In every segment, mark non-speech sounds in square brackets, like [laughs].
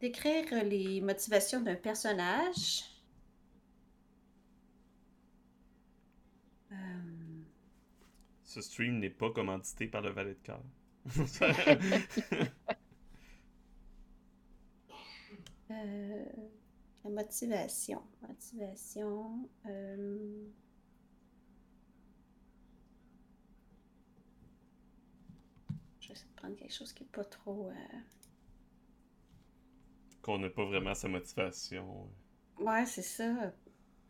Décrire les motivations d'un personnage. Euh, Ce stream n'est pas commandité par le valet de cœur. [laughs] euh, la motivation. Motivation. euh, Je vais essayer de prendre quelque chose qui n'est pas trop. euh, Qu'on n'a pas vraiment sa motivation. Ouais, c'est ça.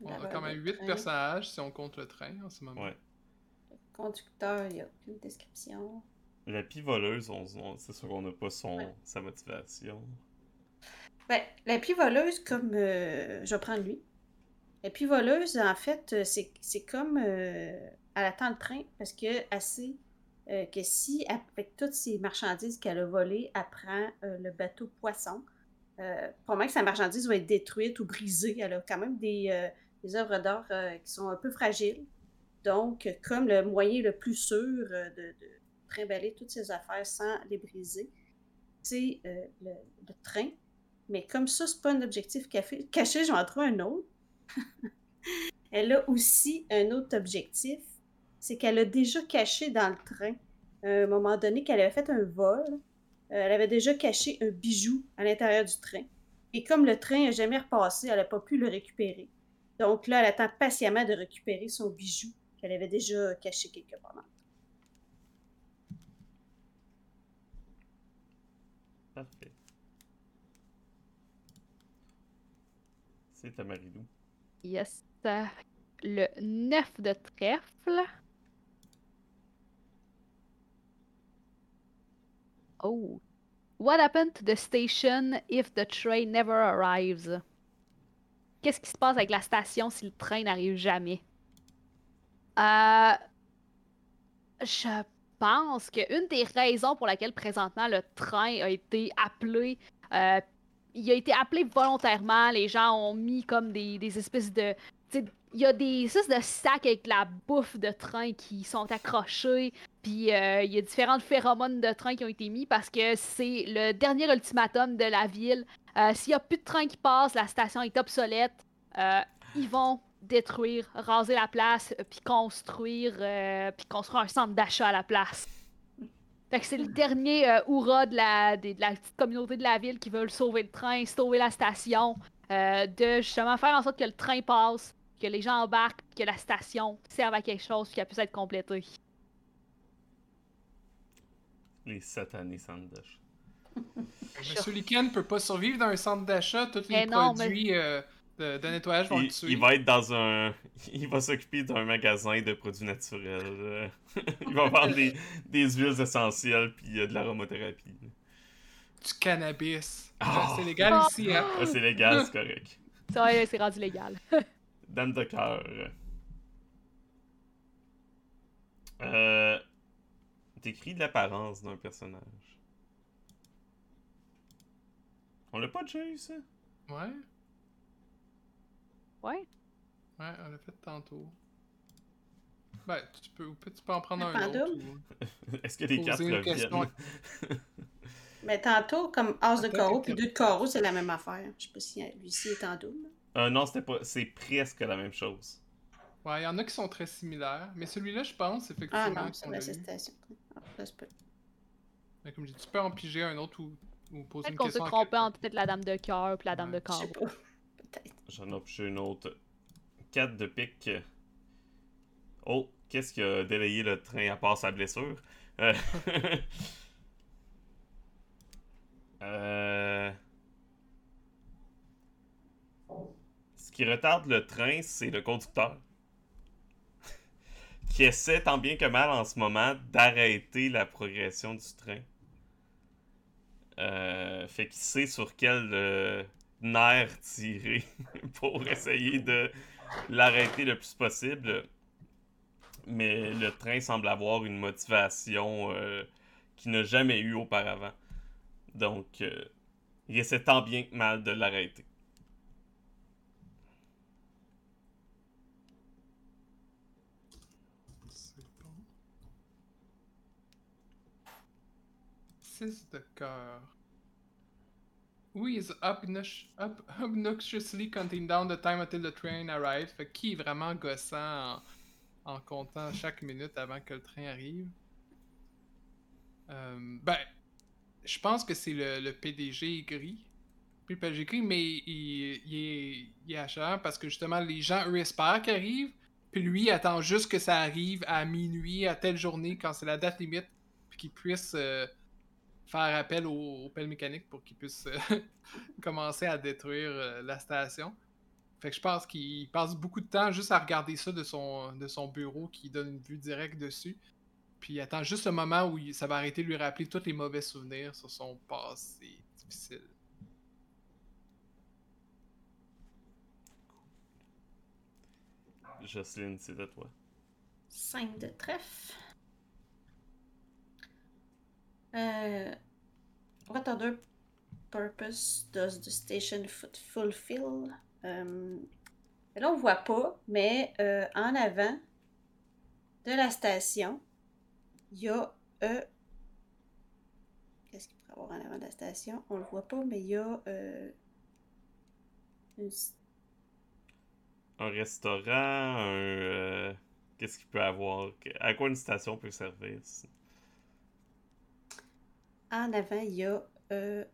On a quand même valeur 8 du train. personnages si on compte le train en ce moment. Ouais. Conducteur, il n'y a aucune description. La pie voleuse, on, on- c'est sûr qu'on n'a pas son, Ouais. sa motivation. Ben, la pluie voleuse, comme. euh, je vais prendre lui. La pluie voleuse, en fait, euh, c'est c'est comme. euh, elle attend le train parce que assez. euh, que si, avec toutes ces marchandises qu'elle a volées, elle prend le bateau poisson, probablement que sa marchandise va être détruite ou brisée. Elle a quand même des, des œuvres d'art qui sont un peu fragiles. Donc, comme le moyen le plus sûr de, de trimballer toutes ses affaires sans les briser, c'est euh, le, train. Mais comme ça, c'est pas un objectif caché, j'en trouve un autre. [laughs] Elle a aussi un autre objectif, c'est qu'elle a déjà caché dans le train, à un moment donné, qu'elle avait fait un vol, euh, elle avait déjà caché un bijou à l'intérieur du train. Et comme le train n'a jamais repassé, elle n'a pas pu le récupérer. Donc là, elle attend patiemment de récupérer son bijou qu'elle avait déjà caché quelque part. C'est à Marilou. Yes. Le 9 de trèfle. Oh. What happened to the station if the train never arrives? Qu'est-ce qui se passe avec la station si le train n'arrive jamais? Euh, je pense qu'une des raisons pour laquelle présentement le train a été appelé, euh, il a été appelé volontairement. Les gens ont mis comme des, espèces de. Il y a des espèces de sacs avec la bouffe de train qui sont accrochés. Puis euh, il y a différentes phéromones de train qui ont été mis parce que c'est le dernier ultimatum de la ville. Euh, S'il n'y a plus de train qui passe, la station est obsolète. ils vont détruire, raser la place, euh, puis construire, euh, puis construire un centre d'achat à la place. Fait que c'est le dernier euh, hurrah de la, des- de la petite communauté de la ville qui veulent sauver le train, sauver la station, euh, de justement faire en sorte que le train passe, que les gens embarquent, que la station serve à quelque chose, puis qu'elle puisse être complétée. Les satanés [laughs] sandwich. Monsieur Liken peut pas survivre dans un centre d'achat. Tous les Mais non, mais- produits euh, de, de nettoyage vont le Il, tuer. il va être dans un. [laughs] Il va s'occuper d'un magasin de produits naturels. [laughs] il va vendre des, des huiles essentielles puis euh, de l'aromathérapie. Du cannabis. Ah. C'est légal Ah. ici, hein? Ah, c'est légal, c'est correct. Ça, [laughs] ouais, c'est rendu légal. Dame de cœur. Euh. Décrit de l'apparence d'un personnage. On l'a pas déjà eu, ça? Ouais, Ouais. ouais, on l'a fait tantôt. Ben, tu peux, ou peut- tu peux en prendre Un un autre. ou- [laughs] Est-ce que les Poser cartes reviennent? question. [laughs] Mais tantôt, comme as de carreau puis deux de carreau, c'est la même affaire. Je sais pas si lui-ci est en double. Euh, non, c'était pas. C'est presque la même chose. Ouais, il y en a qui sont très similaires. Mais celui-là, je pense, Ah effectivement, non, c'est qu'on la l'a eu. station. Ah, là, c'est pas- Mais comme j'ai dit, tu peux en piger un autre ou, ou poser Peut-être une qu'on s'est question. à trompé quelqu'un. entre peut-être la dame de cœur puis la dame Ouais, de Je carreau. J'en ai pêché une autre. 4 de pique. Oh, qu'est-ce qui a délayé le train à part sa blessure? Euh... [laughs] euh, Ce qui retarde le train, c'est le conducteur. [laughs] qui essaie tant bien que mal en ce moment d'arrêter la progression du train. Euh, fait qu'il sait sur quel euh, nerf tirer [laughs] pour essayer de l'arrêter le plus possible. Mais le train semble avoir une motivation euh, qu'il n'a jamais eue auparavant. Donc, euh, il essaie tant bien que mal de l'arrêter. C'est bon. 6 de cœur. Who is obnox- ob- obnoxiously counting down the time until the train arrives? Qui est vraiment gossant en, en comptant chaque minute avant que le train arrive? Euh, ben, je pense que c'est le, PDG gris. Puis le PDG gris, mais il, il est, il est acharné parce que justement, les gens, eux, espèrent qu'il arrive. Puis lui, il attend juste que ça arrive à minuit, à telle journée, quand c'est la date limite, puis qu'il puisse euh, faire appel au, au pelle mécanique pour qu'il puisse euh, [laughs] commencer à détruire euh, la station. Fait que je pense qu'il passe beaucoup de temps juste à regarder ça de son, de son bureau qui donne une vue directe dessus. Puis il attend juste le moment où ça va arrêter de lui rappeler tous les mauvais souvenirs sur son passé difficile. Jocelyne, c'est de toi. 5 de trèfle. Euh, what other purpose does the station fu- fulfill? Euh, là, on voit pas, mais euh, en avant de la station, il y a. euh, Qu'est-ce qu'il pourrait avoir en avant de la station? On le voit pas, mais il y a. euh, Un restaurant, un. euh, Qu'est-ce qu'il peut avoir À quoi une station peut servir En avant, il y a euh,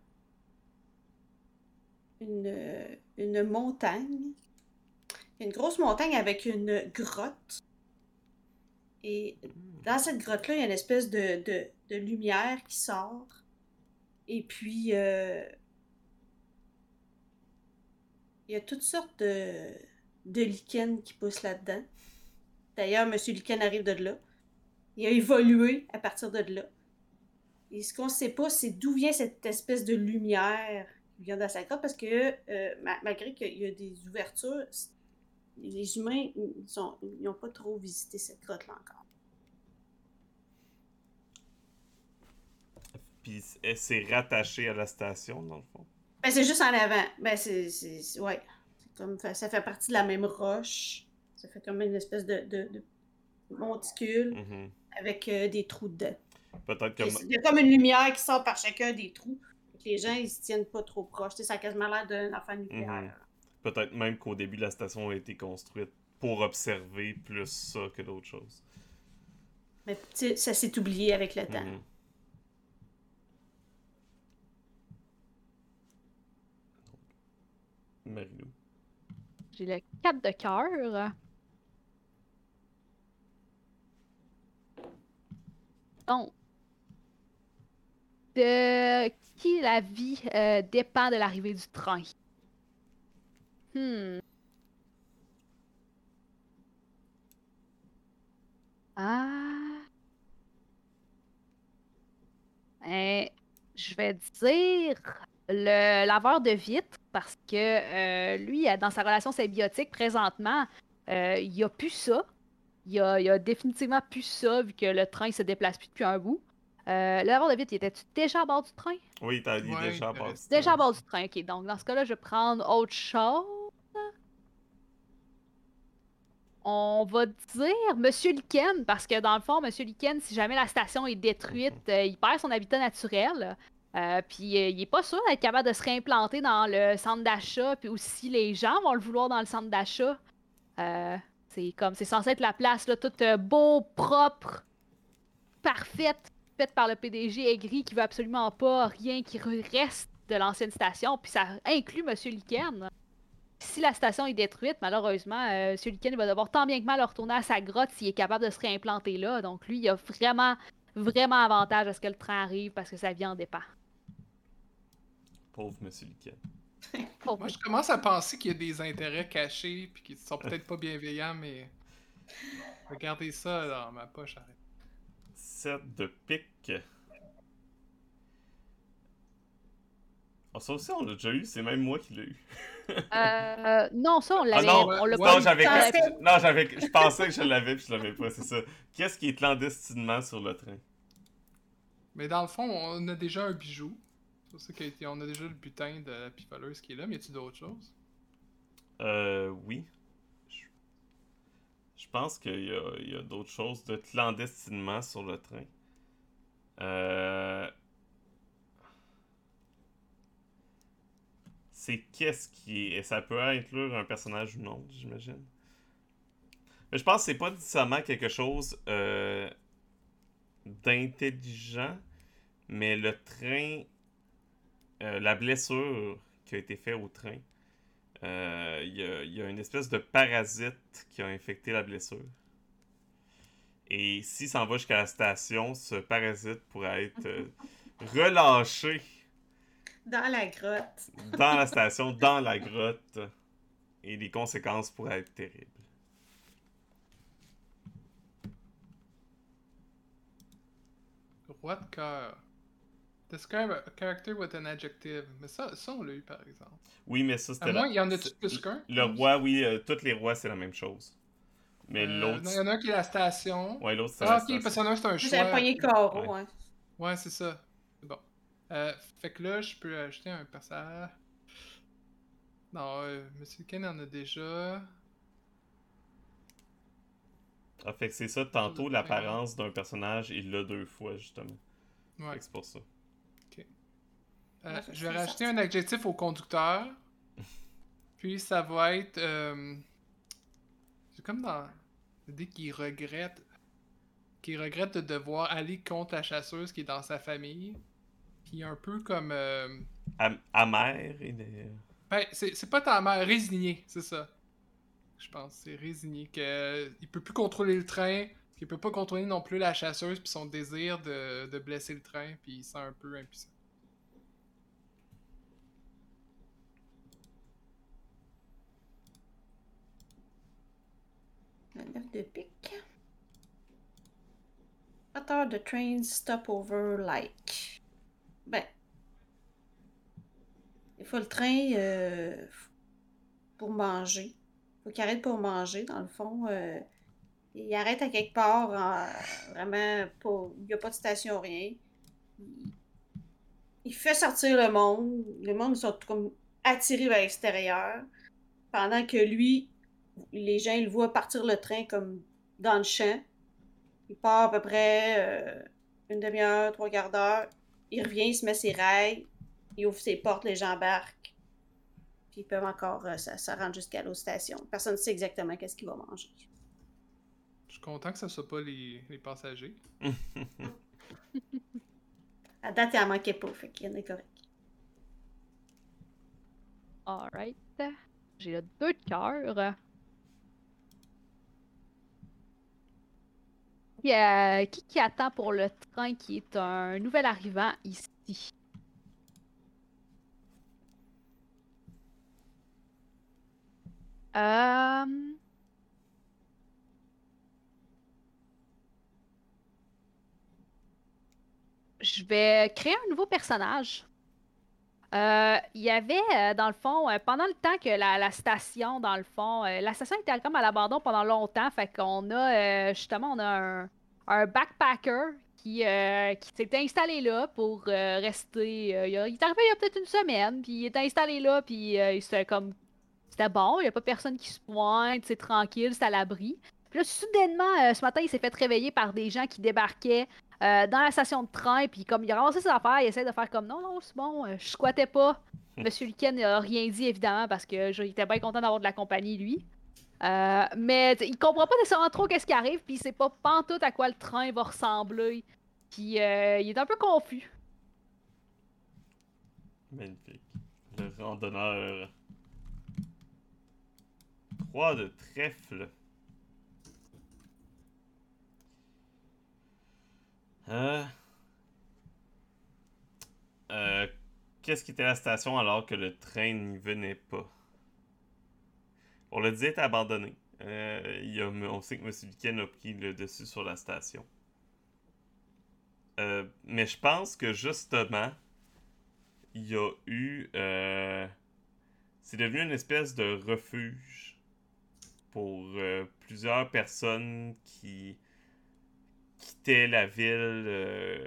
une, une montagne. Il y a une grosse montagne avec une grotte. Et dans cette grotte-là, il y a une espèce de, de, de lumière qui sort. Et puis, euh, il y a toutes sortes de, de lichens qui poussent là-dedans. D'ailleurs, M. Lichen arrive de là. Il a évolué à partir de là. Et ce qu'on ne sait pas, c'est d'où vient cette espèce de lumière qui vient dans sa grotte, parce que euh, ma- malgré qu'il y a des ouvertures, les humains, ils n'ont pas trop visité cette grotte-là encore. Puis c'est- c'est rattaché à la station, dans le fond. Ben, c'est juste en avant. Ben, c'est. Ouais. Comme, ça fait partie de la même roche. Ça fait comme une espèce de, de, de monticule Mhm. avec euh, des trous dedans. Peut-être Il comme. y a comme une lumière qui sort par chacun des trous. Les gens, ils se tiennent pas trop proches. Tu sais, ça a quasiment l'air d'un enfant nucléaire. Mhm. Peut-être même qu'au début, la station a été construite pour observer plus ça que d'autres choses. Mais tu sais, ça s'est oublié avec le temps. Mhm. Marilou. J'ai le 4 de cœur. Donc, de qui la vie euh, dépend de l'arrivée du train? Hmm. Ah. Eh, je vais dire le laveur de vitres parce que euh, lui, dans sa relation symbiotique présentement, euh, il a plus ça. Il il a définitivement plus ça vu que le train se déplace plus depuis un bout. Euh, le laveur de vitres, il était-tu déjà à bord du train? Oui, t'as dit Ouais, déjà il à reste- Déjà à bord du train, ok. Donc dans ce cas-là, je vais prendre autre chose. On va dire Monsieur Liken, parce que dans le fond, Monsieur Liken, si jamais la station est détruite, euh, il perd son habitat naturel. Euh, puis euh, il est pas sûr d'être capable de se réimplanter dans le centre d'achat, puis aussi les gens vont le vouloir dans le centre d'achat. Euh, c'est comme c'est censé être la place là, toute beau, propre, parfaite, faite par le PDG aigri qui veut absolument pas rien qui re- reste de l'ancienne station, puis ça inclut Monsieur Liken. Si la station est détruite, malheureusement, euh, Monsieur Liken va devoir tant bien que mal retourner à sa grotte s'il est capable de se réimplanter là. Donc lui, il a vraiment, vraiment avantage à ce que le train arrive parce que sa vie en dépend. Pauvre Monsieur Liken. Pauvre Moi, je commence à penser qu'il y a des intérêts cachés, puis qu'ils sont peut-être pas bienveillants, mais. Regardez ça dans ma poche. arrête. 7 de pique. Ah, ça aussi, on l'a déjà eu. C'est même moi qui l'ai eu. Euh, non, ça, on Ah l'avait. non, on l'a ouais, pas non, eu. j'avais, non, je pensais que je l'avais puis je l'avais pas, c'est ça. Qu'est-ce qui est clandestinement sur le train? Mais dans le fond, on a déjà un bijou. C'est ça qu'on a déjà le butin de la pivoleuse qui est là, mais y a-tu d'autres choses? Euh, oui. Je, pense qu'il y a, il y a d'autres choses de clandestinement sur le train. Euh... C'est qu'est-ce qui est. Ça peut inclure un personnage ou non, j'imagine. Mais je pense que c'est pas nécessairement quelque chose euh, d'intelligent, mais le train, euh, la blessure qui a été faite au train, euh, il y, a, y, a, une espèce de parasite qui a infecté la blessure. Et s'il s'en va jusqu'à la station, ce parasite pourrait être euh, relâché. Dans la grotte. dans la [laughs] station, dans la grotte. Et les conséquences pourraient être terribles. Roi de cœur. Describe a character with an adjective. Mais ça, ça on l'a eu par exemple. Oui, mais ça c'était. À moins, il y en a plus qu'un? Le roi, oui, euh, tous les rois, c'est la même chose. Mais Euh, l'autre. Il y en a un qui est la station. Ouais, l'autre, c'est Ah, la ok, station. parce qu'il y en a un, c'est un choix. J'avais pogné carreau, Ouais. hein. Ouais, c'est ça. Bon. Euh, fait que là, je peux ajouter un personnage. Non, euh, Monsieur Ken en a déjà. Ah, fait que c'est ça, tantôt, l'apparence d'un personnage, il l'a deux fois, justement. Ouais. Fait que c'est pour ça. Euh, je vais rajouter un adjectif au conducteur. [laughs] Puis ça va être. euh, C'est comme dans. Dès qu'il regrette. Qu'il regrette de devoir aller contre la chasseuse qui est dans sa famille. Puis un peu comme. euh, Am- amer, il est. Ben, c'est pas ta mère, résigné, c'est ça. Je pense, c'est résigné. Que, il peut plus contrôler le train, qu'il peut pas contrôler non plus la chasseuse, puis son désir de, de blesser le train, puis il se sent un peu impuissant. Un neuf de pique. Auteur de Train Stopover Like. Ben. Il faut le train euh, pour manger. faut qu'il arrête pour manger, dans le fond. euh, il arrête à quelque part, en- vraiment, pas, il n'y a pas de station, rien. Il, il fait sortir le monde. Le monde ils sont comme attirés vers l'extérieur. Pendant que lui, les gens ils le voient partir le train comme dans le champ. Il part à peu près euh, une demi-heure, trois quarts d'heure. Il revient, il se met ses rails, il ouvre ses portes, les gens embarquent. Puis ils peuvent encore euh, ça, ça rentre jusqu'à l'autre station. Personne ne sait exactement qu'est-ce qu'il va manger. Je suis content que ce soit pas les, les passagers. [laughs] À date, il en manquait pas, fait qu'il y en est correct. Alright. J'ai là deux de Qui, euh, qui qui attend pour le train qui est un nouvel arrivant ici? Euh... Je vais créer un nouveau personnage. Euh, Il y avait, euh, dans le fond, euh, pendant le temps que la, station, dans le fond, la station était comme à l'abandon pendant longtemps, fait qu'on a, justement, on a un, un backpacker qui, qui s'était installé là pour rester. il, il est arrivé il y a peut-être une semaine, puis il était installé là, puis il c'était comme. C'était bon, il n'y a pas personne qui se pointe, c'est tranquille, c'est à l'abri. Puis là, soudainement, ce matin, il s'est fait réveiller par des gens qui débarquaient euh, dans la station de train, puis comme il a ramassé ses affaires, il essaie de faire comme non, non, c'est bon, euh, je squattais pas. [laughs] Monsieur Liken n'a rien dit, évidemment, parce que je, il était bien content d'avoir de la compagnie, lui. Euh, mais il comprend pas nécessairement trop qu'est-ce qui arrive, puis il sait pas pantoute à quoi le train va ressembler. Puis euh, il est un peu confus. Magnifique. Le randonneur. 3 de trèfle. Euh... Euh, Qu'est-ce qui était à la station alors que le train n'y venait pas? On le dit est abandonné. Euh, on sait que M. Liken a pris le dessus sur la station. Euh, mais je pense que justement, il y a eu. c'est devenu une espèce de refuge pour plusieurs personnes qui quittaient la ville euh,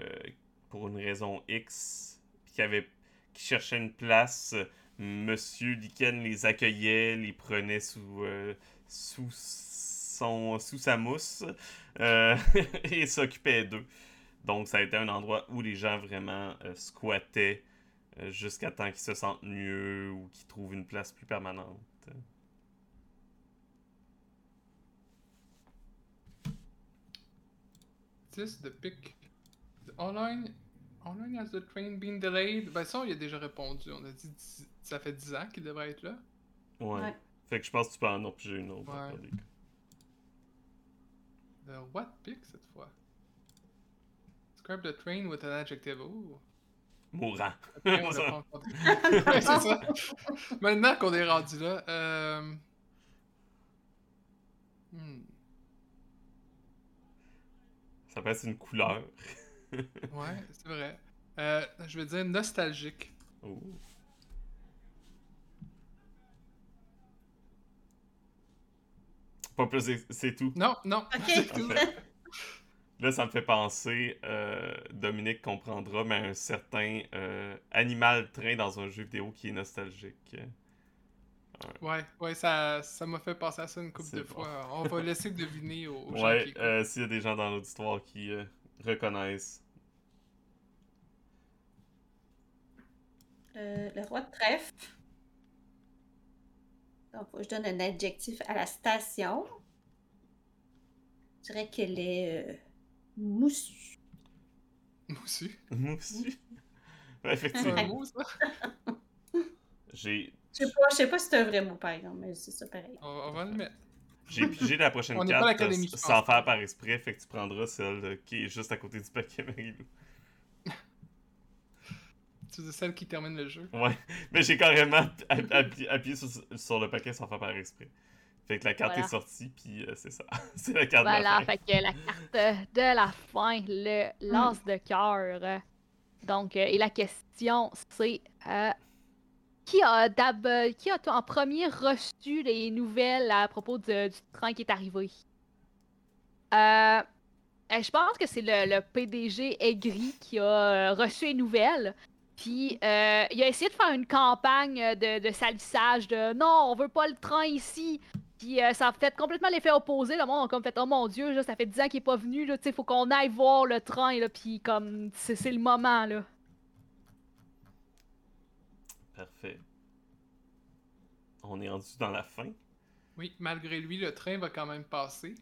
pour une raison X, qui avaient qui cherchaient une place, Monsieur Liken les accueillait, les prenait sous, euh, sous, son, sous sa mousse euh, [laughs] et s'occupait d'eux. Donc ça a été un endroit où les gens vraiment squattaient jusqu'à temps qu'ils se sentent mieux ou qu'ils trouvent une place plus permanente. This the pick. Online, online has the train been delayed? Ben ça, on y a déjà répondu. On a dit ça fait 10 ans qu'il devrait être là. Ouais. Ouais. Fait que je pense que tu peux en j'ai une autre. Ouais. The what pick cette fois? Describe the train with an adjective. Ooh. Mourant. Après, on. [laughs] Ouais, ça. Maintenant qu'on est rendu là, euh... hmm, Ça peut être une couleur. [laughs] Ouais, c'est vrai. Euh, je vais dire nostalgique. Oh. Pas plus, c'est tout. Non, non. Ok. [laughs] c'est tout. Parfait. Là, ça me fait penser, euh, Dominique comprendra, mais un certain euh, animal train dans un jeu vidéo qui est nostalgique. Ouais, ouais, ça ça m'a fait penser à ça une couple de bon. fois. On va laisser [laughs] deviner aux, aux gens Ouais, qui écoutent. euh, s'il y a des gens dans l'auditoire qui euh, reconnaissent. Euh, le roi de trèfle. Donc, je donne un adjectif à la station. Je dirais qu'elle est euh, moussue. Moussu. Moussu. [laughs] Ouais, effectivement. J'ai Je sais pas, je sais pas si c'est un vrai mot, par exemple, mais c'est ça pareil. On, on va le mettre. j'ai pigé la prochaine [laughs] On pas carte euh, sans faire par esprit, fait que tu prendras celle euh, qui est juste à côté du paquet Marilou. [laughs] Tu dis celle qui termine le jeu. Ouais, mais j'ai carrément app- appuyé, appuyé sur, sur le paquet sans faire par esprit. Fait que la carte Voilà. est sortie, puis euh, c'est ça. [laughs] c'est la carte de Voilà, la fin. fait que la carte de la fin, le lance de cœur. Donc, euh, et la question, c'est euh, qui a d'ab qui a en premier reçu les nouvelles à propos du train qui est arrivé? Euh, euh, je pense que c'est le, PDG Aigri qui a euh, reçu les nouvelles. Puis euh, il a essayé de faire une campagne de, de salissage de non, on veut pas le train ici. Puis euh, ça a fait complètement l'effet opposé. Le monde a comme fait Oh mon dieu, là, ça fait 10 ans qu'il est pas venu. Là, faut qu'on aille voir le train. Là, puis comme c'est le moment. là. Parfait. On est rendu dans la fin. Oui, malgré lui, le train va quand même passer.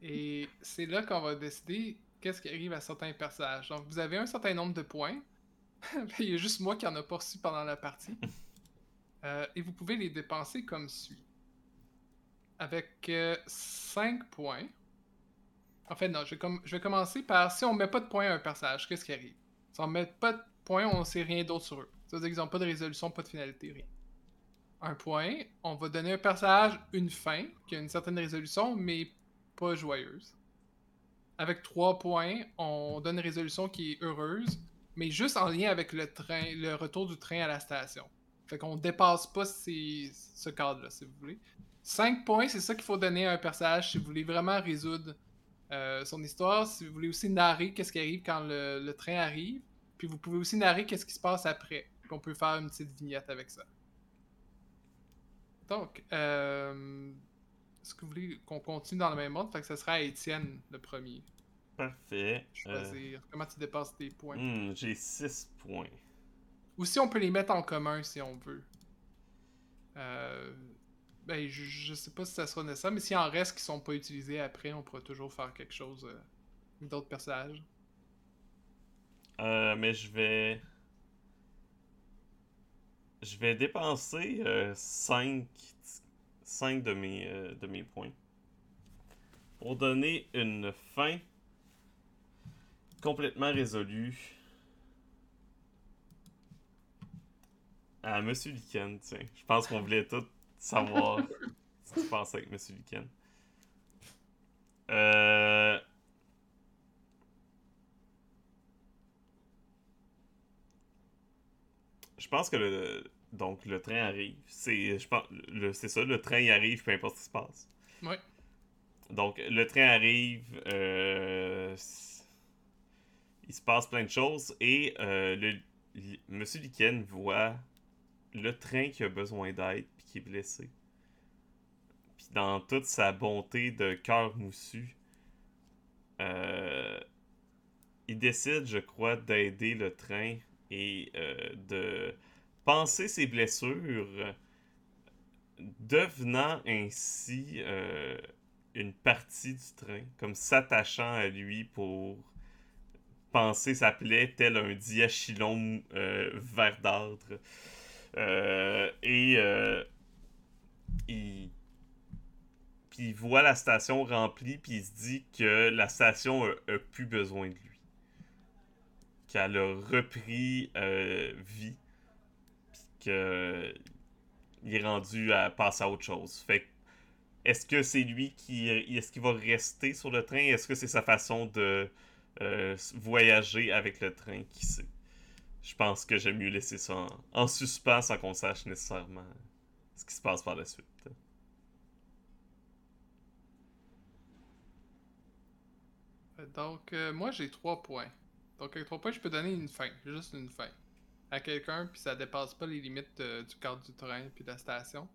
Et c'est là qu'on va décider qu'est-ce qui arrive à certains personnages. Donc, vous avez un certain nombre de points. [laughs] Il y a juste moi qui en a pas reçu pendant la partie. [laughs] Euh, et vous pouvez les dépenser comme suit. Avec 5 points. En fait, non, je vais, com- je vais commencer par si on met pas de points à un personnage, qu'est-ce qui arrive? Si on met pas de points, on sait rien d'autre sur eux. Ça veut dire qu'ils n'ont pas de résolution, pas de finalité, rien un point. On va donner un personnage une fin, qui a une certaine résolution, mais pas joyeuse. Avec trois points, on donne une résolution qui est heureuse, mais juste en lien avec le train, le retour du train à la station. Fait qu'on dépasse pas ces- ce cadre-là, si vous voulez. 5 points, c'est ça qu'il faut donner à un personnage si vous voulez vraiment résoudre euh, son histoire, si vous voulez aussi narrer qu'est-ce qui arrive quand le, le train arrive, puis vous pouvez aussi narrer qu'est-ce qui se passe après. Puis on peut faire une petite vignette avec ça. Donc, euh, est-ce que vous voulez qu'on continue dans le même ordre? Fait que ce sera à Étienne le premier. Parfait. Euh, Choisir. Comment tu dépasses tes points? hmm, J'ai 6 points. Ou si on peut les mettre en commun si on veut. Euh, ben, je, je sais pas si ça sera nécessaire, mais s'il en reste qui sont pas utilisés après, on pourra toujours faire quelque chose euh, d'autres personnages. Euh, mais je vais. Je vais dépenser 5 de, mes, euh, de mes points. Pour donner une fin complètement résolue à Monsieur Liken. Tiens, je pense qu'on voulait tous savoir [laughs] ce qui se passait avec Monsieur Liken. Euh. Je pense que le donc le train arrive. C'est je pense le- c'est ça, le train il arrive peu importe ce qui se passe. Ouais. Donc le train arrive, euh, il se passe plein de choses et euh, le Monsieur Liken voit le train qui a besoin d'aide puis qui est blessé. Puis dans toute sa bonté de cœur moussu, euh, il décide, je crois, d'aider le train et euh, de penser ses blessures, devenant ainsi euh, une partie du train, comme s'attachant à lui pour penser sa plaie tel un diachylon euh, verdâtre. Euh, et il, voit la station remplie, puis il se dit que la station a plus besoin de lui. Qu'elle a repris euh, vie, puis que il est rendu à passer à autre chose. Fait est-ce que c'est lui qui. Est-ce qu'il va rester sur le train? Est-ce que c'est sa façon de euh, voyager avec le train? Qui sait? Je pense que j'aime mieux laisser ça en, en suspens sans qu'on sache nécessairement ce qui se passe par la suite. Euh, Donc, euh, moi, j'ai trois points. Donc, avec trois points, je peux donner une fin. Juste une fin. À quelqu'un, puis ça dépasse pas les limites euh, du cadre du train puis de la station.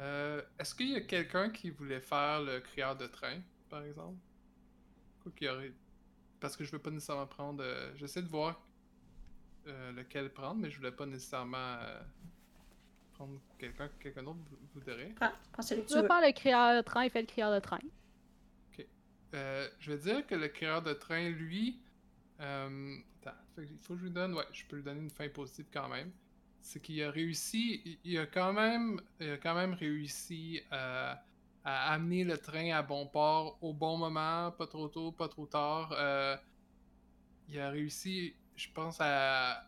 Euh, Est-ce qu'il y a quelqu'un qui voulait faire le crieur de train, par exemple? Quoi qu'il y aurait... Parce que je veux pas nécessairement prendre... euh, J'essaie de voir euh, lequel prendre, mais je voulais pas nécessairement euh, prendre quelqu'un que quelqu'un d'autre vou- voudrait. Prends, prends celui que Tu veux veux. faire le crieur de train, fais le crieur de train. Euh, je vais dire que le créateur de train, lui. Euh, attends, il faut que je lui donne. Ouais, je peux lui donner une fin positive quand même. C'est qu'il a réussi. il- a quand même, il a quand même réussi euh, à amener le train à bon port au bon moment, pas trop tôt, pas trop tard. Il a réussi, je pense, à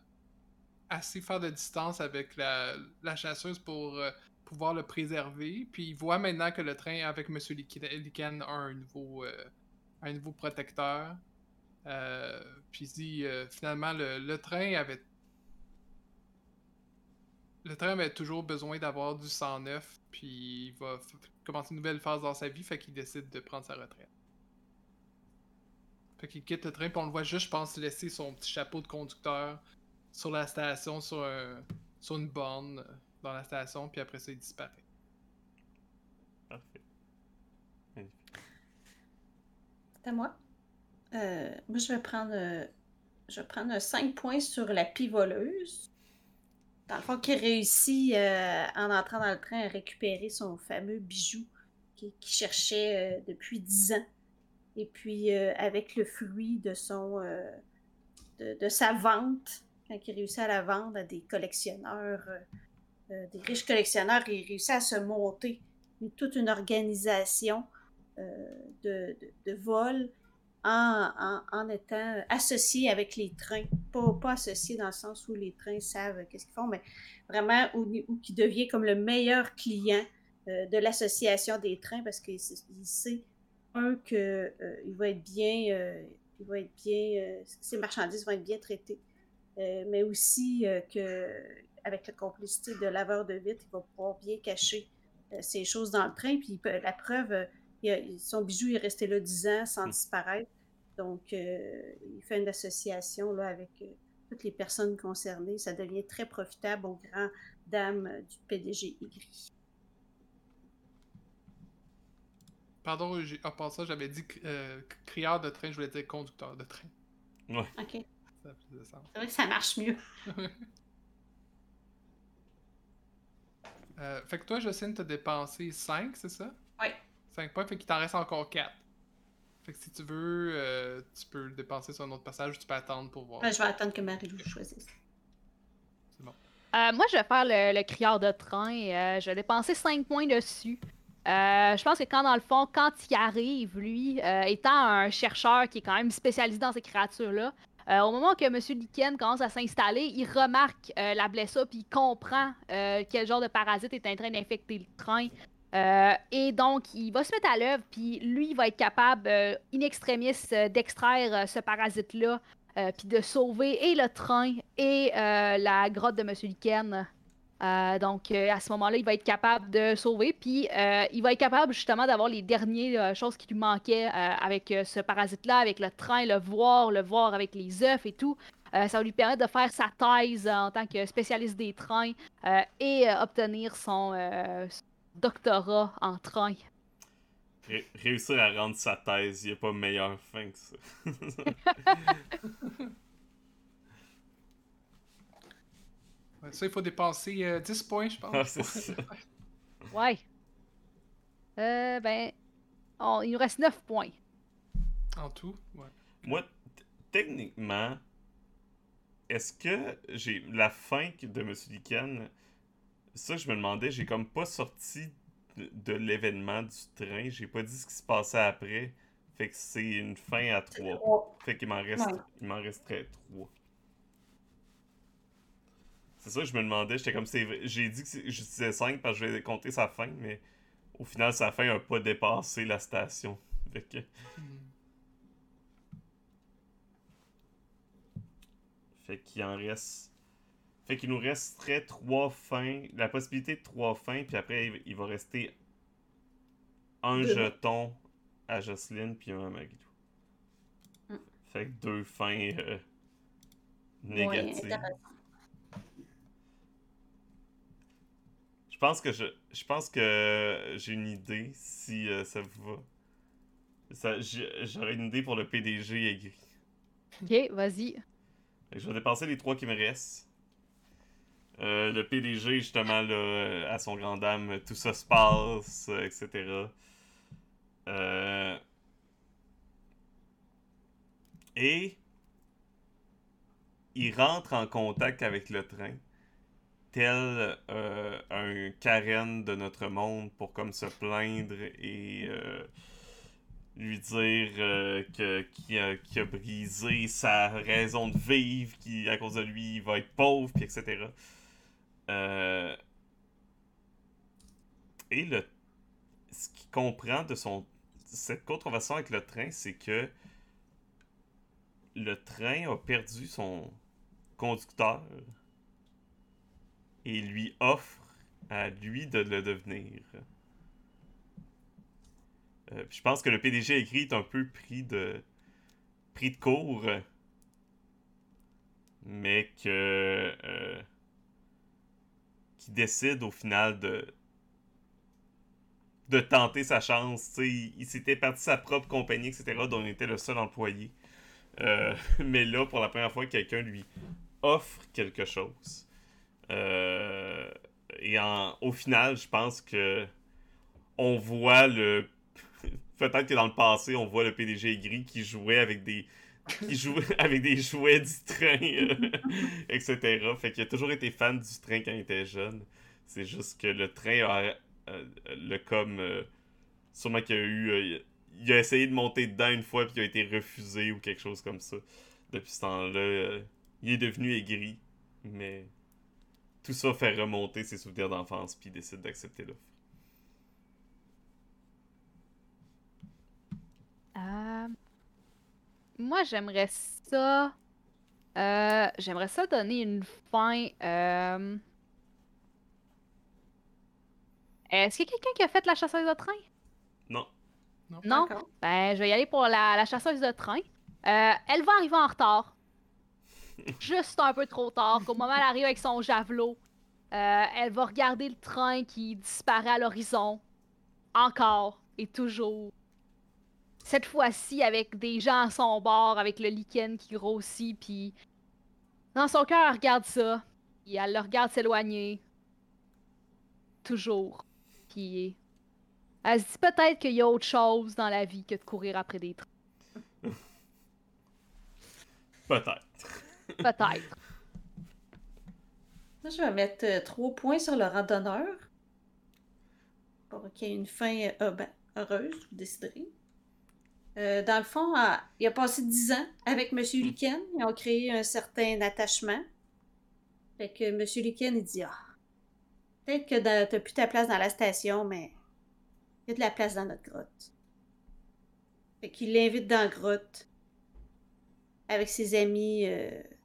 assez faire de distance avec la, chasseuse pour pouvoir le préserver. Puis il voit maintenant que le train avec M. Liken a un nouveau, un nouveau protecteur. Euh, puis il dit euh, finalement le, train avait. Le train avait toujours besoin d'avoir du sang neuf, puis il va commencer une nouvelle phase dans sa vie, fait qu'il décide de prendre sa retraite. Fait qu'il quitte le train, puis on le voit juste, je pense, laisser son petit chapeau de conducteur sur la station, sur, sur une borne euh, dans la station, puis après ça, il disparaît. Parfait. C'est moi. Euh, moi, je vais prendre, euh, je vais prendre 5 points sur la pivoleuse. Dans le fond, qui réussit, euh, en entrant dans le train, à récupérer son fameux bijou qu'il cherchait depuis 10 ans. Et puis, avec le fruit de son de, de sa vente, quand il réussit à la vendre à des collectionneurs, des riches collectionneurs, il réussit à se monter toute une organisation de, de, vol en, en, étant associé avec les trains. Pas, pas associé dans le sens où les trains savent qu'est-ce qu'ils font, mais vraiment où, où qui devient comme le meilleur client euh, de l'association des trains parce qu'il sait, un, que euh, va être bien, euh, il va être bien, euh, ses marchandises vont être bien traitées, Euh, mais aussi euh, que avec la complicité de laveur de vitres, il va pouvoir bien cacher euh, ces choses dans le train. Puis la preuve, euh, il a- son bijou est resté là 10 ans sans Mm. disparaître. Donc, euh, il fait une association là, avec euh, toutes les personnes concernées. Ça devient très profitable aux grandes dames euh, du PDG Y. Pardon, j'ai- en passant, j'avais dit euh, crieur de train, je voulais dire conducteur de train. OK. Ça a plus de sens. C'est vrai que ça marche mieux. [laughs] Euh, fait que toi, Jocelyne, t'as dépensé 5, c'est ça? Oui. 5 points, fait qu'il t'en reste encore 4. Fait que si tu veux, euh, tu peux le dépenser sur un autre passage ou tu peux attendre pour voir. Ben, je vais attendre que Marie-Lou choisisse. C'est bon. Euh, moi, je vais faire le, le crieur de train. euh, je vais dépenser 5 points dessus. Euh, je pense que quand, dans le fond, quand il arrive, lui, euh, étant un chercheur qui est quand même spécialisé dans ces créatures-là, euh, au moment que M. Liken commence à s'installer, il remarque euh, la blessure puis il comprend euh, quel genre de parasite est en train d'infecter le train. Euh, et donc, il va se mettre à l'œuvre, puis lui, il va être capable, euh, in extremis, euh, d'extraire ce parasite-là, puis de sauver et le train et la grotte de M. Liken. Donc, à ce moment-là, il va être capable de sauver. Puis, il va être capable justement d'avoir les dernières choses qui lui manquaient avec ce parasite-là, avec le train, le voir, le voir avec les œufs et tout. ça va lui permettre de faire sa thèse en tant que spécialiste des trains et obtenir son doctorat en train. réussir à rendre sa thèse, il n'y a pas meilleure fin que ça. [laughs] Ça, il faut dépenser 10 euh, points, je pense. Ah, ça. [laughs] ouais. Euh, ben, il nous reste 9 points. En tout, ouais. Moi, techniquement, est-ce que j'ai la fin de Monsieur Liken, ça je me demandais, j'ai comme pas sorti de, l'événement du train, j'ai pas dit ce qui se passait après. Fait que c'est une fin à 3. Fait qu'il m'en reste, il m'en resterait 3. C'est ça que je me demandais. J'étais comme, j'ai dit que je disais 5 parce que je vais compter sa fin, mais au final, sa fin n'a pas dépassé la station. [laughs] Fait que... Fait qu'il en reste. Fait qu'il nous resterait trois fins. La possibilité de trois fins, puis après, il va rester un jeton à Jocelyne, puis un à Maguidou. Mm. Fait que deux fins euh, négatives. Je pense que je, je pense que j'ai une idée si euh, ça vous va. J'aurais une idée pour le PDG aigri. Ok, vas-y. Je vais dépenser les trois qui me restent. Euh, le PDG, justement, là, euh, à son grand dame, tout ça se passe, etc. Et il rentre en contact avec le train tel euh, un Karen de notre monde pour comme se plaindre et euh, lui dire euh, que qui a, a, brisé sa raison de vivre, qui à cause de lui il va être pauvre, puis etc. et le ce qu'il comprend de son cette contrefaçon avec le train, c'est que le train a perdu son conducteur et lui offre à lui de le devenir. Euh, je pense que le PDG écrit est un peu pris de pris de court, mais que euh, décide au final de tenter sa chance. il, il s'était parti sa propre compagnie, etc., dont il était le seul employé. Euh, [laughs] mais là, pour la première fois, quelqu'un lui offre quelque chose. Euh, et en, au final, je pense que on voit le. [laughs] Peut-être que dans le passé, on voit le PDG gris qui jouait avec des. [laughs] qui jouait avec des jouets du train, euh, [laughs] etc. Fait qu'il a toujours été fan du train quand il était jeune. C'est juste que le train a. Euh, le comme. sûrement qu'il a eu. il a essayé de monter dedans une fois puis il a été refusé ou quelque chose comme ça. Depuis ce temps-là, il est devenu aigri. Mais tout ça fait remonter ses souvenirs d'enfance, puis il décide d'accepter l'offre. Euh, moi, j'aimerais ça. Euh, j'aimerais ça donner une fin. Euh, est-ce qu'il y a quelqu'un qui a fait la chasseuse de train? Non. Non? Ben, je vais y aller pour la, la chasseuse de train. elle va arriver en retard [laughs] juste un peu trop tard, qu'au moment où elle arrive avec son javelot, euh, elle va regarder le train qui disparaît à l'horizon. Encore et toujours. Cette fois-ci avec des gens à son bord, avec le lichen qui grossit, puis dans son cœur, elle regarde ça, et elle le regarde s'éloigner. Toujours. Puis elle se dit peut-être qu'il y a autre chose dans la vie que de courir après des trains. [laughs] Peut-être. [laughs] Peut-être. Moi, je vais mettre euh, trois points sur le randonneur. Pour qu'il y ait une fin euh, ben, heureuse, vous déciderez. Euh, dans le fond, il a passé dix ans avec M. Liken. Ils ont créé un certain attachement. Fait que M. Liken, il dit Ah, peut-être que t'as plus ta place dans la station, mais il y a de la place dans notre grotte. Fait qu'il l'invite dans la grotte avec ses amis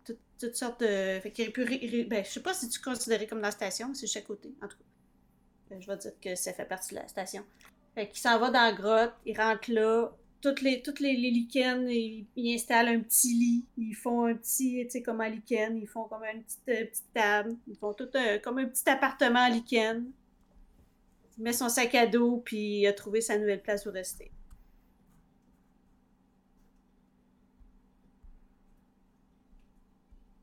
toutes, toutes sortes de. Fait qu'il pu. Ben, je sais pas si tu considérais comme dans la station, c'est juste à côté, en tout cas. Euh, Je vais dire que ça fait partie de la station. Fait qu'il s'en va dans la grotte, il rentre là. Toutes les, toutes les, les lichens, ils, ils installent un petit lit. Ils font un petit, tu sais, comme un lichen. Ils font comme une petite, euh, petite table. Ils font tout un- comme un petit appartement lichen. Il met son sac à dos, puis il a trouvé sa nouvelle place où rester.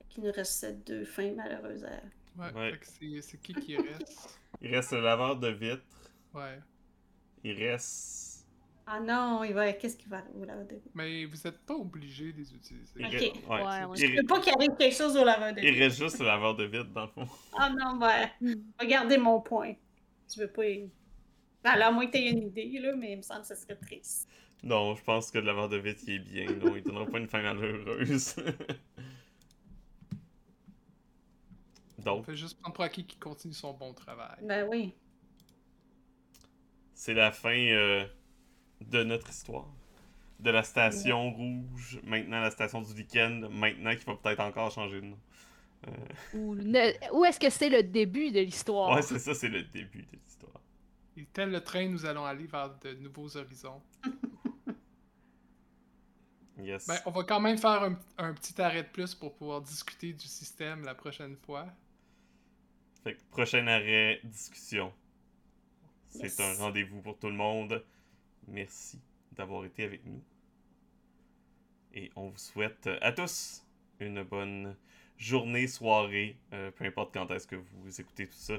Qu'il nous reste deux fins malheureuses à... Ouais, Ouais. c'est qui qui reste? [laughs] Il reste le laveur de vitre. Ouais. Il reste. Ah non, il va... Qu'est-ce qu'il va arriver au laveur de vitre? Mais vous êtes pas obligé de les utiliser. Il, Ok. ouais. Ouais, ouais. Il Je veux pas qu'il arrive quelque chose au laveur de il reste juste le laveur de vitre, dans le fond. Ah non, ben... Regardez mon point. Tu veux pas... y- Ben, alors, à moins que t'aies une idée, là, mais il me semble que ça serait triste. Non, je pense que le laveur de vitre, il est bien. Non, il donnera pas une fin malheureuse. [laughs] On Donc, fait juste prendre pour acquis qu'il continue son bon travail. Ben oui. c'est la fin euh, de notre histoire. De la station rouge, maintenant la station du week-end, maintenant qu'il va peut-être encore changer de nom. Ou, ne- ou est-ce que c'est le début de l'histoire? Ouais, c'est ça, c'est le début de l'histoire. Et tel le train, nous allons aller vers de nouveaux horizons. [laughs] Yes. Ben, on va quand même faire un, un petit arrêt de plus pour pouvoir discuter du système la prochaine fois. Fait que prochain arrêt, discussion. C'est Yes. un rendez-vous pour tout le monde. Merci d'avoir été avec nous. Et on vous souhaite euh, à tous une bonne journée, soirée, euh, peu importe quand est-ce que vous écoutez tout ça.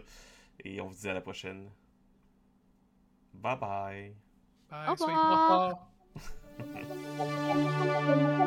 Et on vous dit à la prochaine. Bye bye. Bye, Au revoir. [laughs]